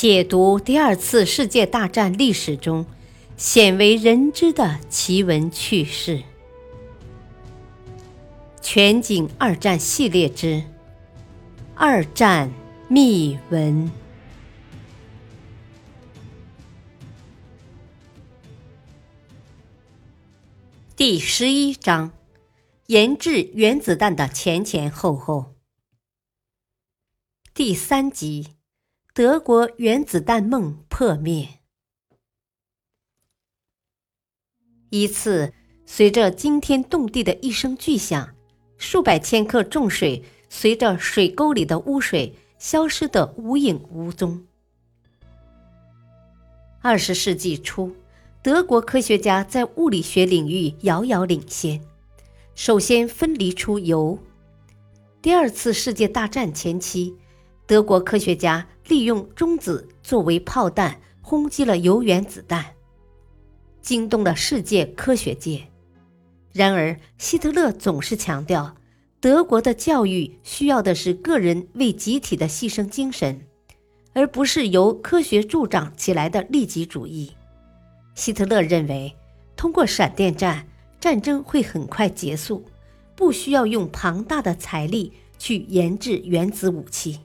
解读第二次世界大战历史中鲜为人知的奇闻趣事，全景二战系列之《二战秘闻》第十一章：研制原子弹的前前后后。第三集。德国原子弹梦破灭。一次，随着惊天动地的一声巨响，数百千克重水随着水沟里的污水消失得无影无踪。二十世纪初，德国科学家在物理学领域遥遥领先，首先分离出铀。第二次世界大战前期。德国科学家利用中子作为炮弹轰击了铀原子弹，惊动了世界科学界。然而，希特勒总是强调，德国的教育需要的是个人为集体的牺牲精神，而不是由科学助长起来的利己主义。希特勒认为，通过闪电战，战争会很快结束，不需要用庞大的财力去研制原子武器。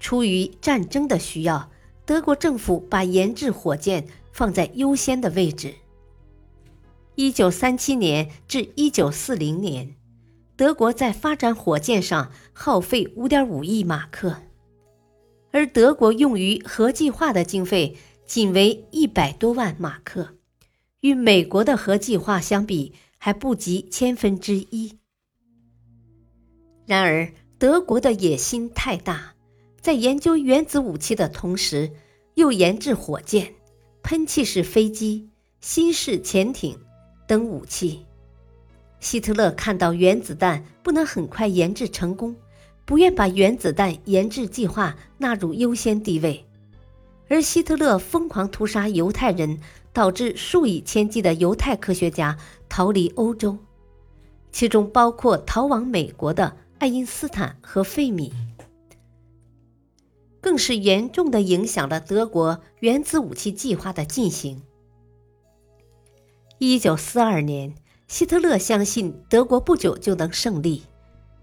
出于战争的需要，德国政府把研制火箭放在优先的位置。一九三七年至一九四零年，德国在发展火箭上耗费五点五亿马克，而德国用于核计划的经费仅为一百多万马克，与美国的核计划相比还不及千分之一。然而，德国的野心太大。在研究原子武器的同时，又研制火箭、喷气式飞机、新式潜艇等武器。希特勒看到原子弹不能很快研制成功，不愿把原子弹研制计划纳入优先地位。而希特勒疯狂屠杀犹太人，导致数以千计的犹太科学家逃离欧洲，其中包括逃往美国的爱因斯坦和费米。更是严重的影响了德国原子武器计划的进行。一九四二年，希特勒相信德国不久就能胜利，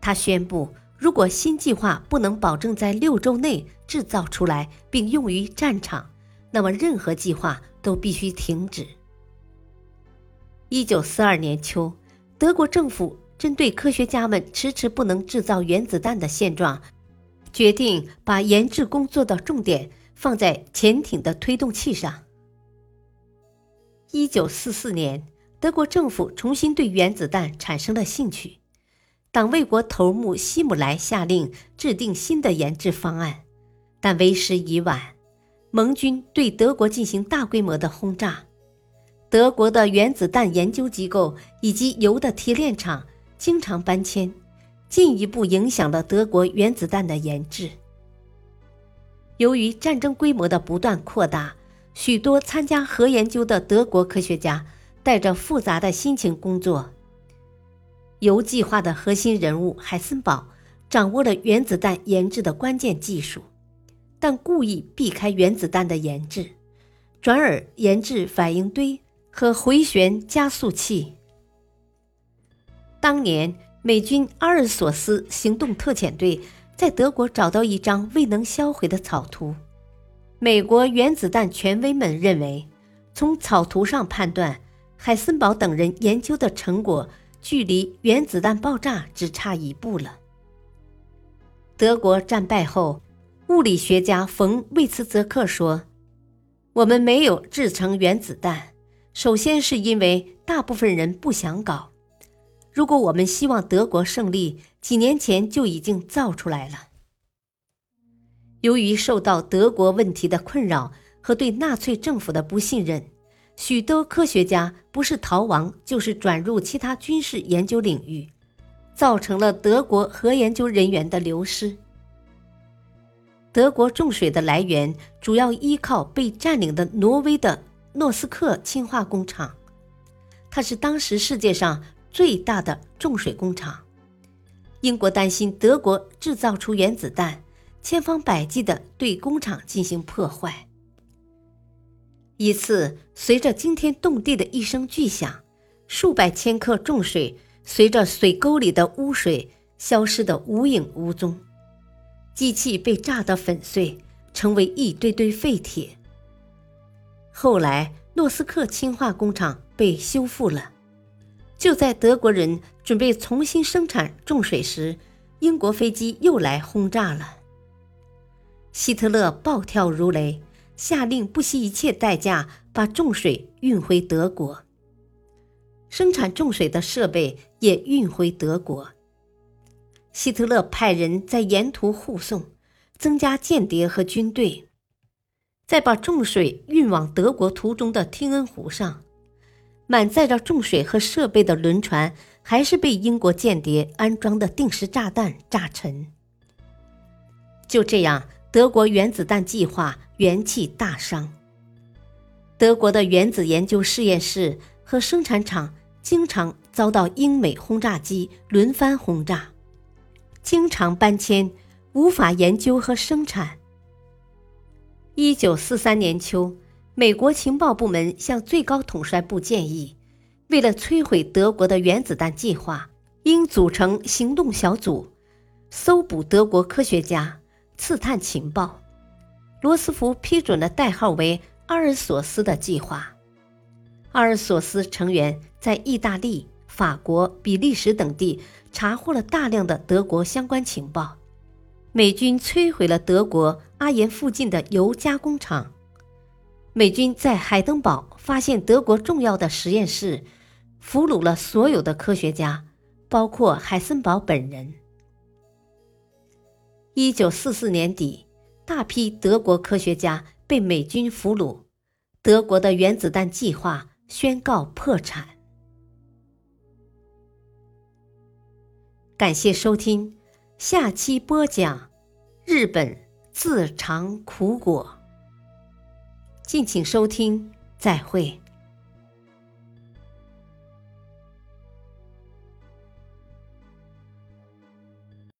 他宣布，如果新计划不能保证在六周内制造出来并用于战场，那么任何计划都必须停止。一九四二年秋，德国政府针对科学家们迟迟不能制造原子弹的现状。决定把研制工作的重点放在潜艇的推动器上。一九四四年，德国政府重新对原子弹产生了兴趣，党卫国头目希姆莱下令制定新的研制方案，但为时已晚。盟军对德国进行大规模的轰炸，德国的原子弹研究机构以及铀的提炼厂经常搬迁。进一步影响了德国原子弹的研制。由于战争规模的不断扩大，许多参加核研究的德国科学家带着复杂的心情工作。铀计划的核心人物海森堡掌握了原子弹研制的关键技术，但故意避开原子弹的研制，转而研制反应堆和回旋加速器。当年。美军阿尔索斯行动特遣队在德国找到一张未能销毁的草图。美国原子弹权威们认为，从草图上判断，海森堡等人研究的成果距离原子弹爆炸只差一步了。德国战败后，物理学家冯·魏茨泽克说：“我们没有制成原子弹，首先是因为大部分人不想搞。”如果我们希望德国胜利，几年前就已经造出来了。由于受到德国问题的困扰和对纳粹政府的不信任，许多科学家不是逃亡，就是转入其他军事研究领域，造成了德国核研究人员的流失。德国重水的来源主要依靠被占领的挪威的诺斯克氢化工厂，它是当时世界上。最大的重水工厂，英国担心德国制造出原子弹，千方百计地对工厂进行破坏。一次，随着惊天动地的一声巨响，数百千克重水随着水沟里的污水消失得无影无踪，机器被炸得粉碎，成为一堆堆废铁。后来，诺斯克氢化工厂被修复了。就在德国人准备重新生产重水时，英国飞机又来轰炸了。希特勒暴跳如雷。下令不惜一切代价把重水运回德国，生产重水的设备也运回德国。希特勒派人在沿途护送，增加间谍和军队。在把重水运往德国途中的汀恩湖上，满载着重水和设备的轮船还是被英国间谍安装的定时炸弹炸沉。就这样。德国原子弹计划元气大伤。德国的原子研究实验室和生产厂经常遭到英美轰炸机轮番轰炸，经常搬迁，无法研究和生产。一九四三年秋，美国情报部门向最高统帅部建议，为了摧毁德国的原子弹计划，应组成行动小组，搜捕德国科学家。刺探情报，罗斯福批准了代号为“阿尔索斯”的计划。阿尔索斯成员在意大利、法国、比利时等地查获了大量的德国相关情报。美军摧毁了德国阿盐附近的油加工厂。美军在海登堡发现德国重要的实验室，俘虏了所有的科学家，包括海森堡本人。一九四四年底，大批德国科学家被美军俘虏，德国的原子弹计划宣告破产。感谢收听，下期播讲日本自尝苦果。敬请收听，再会。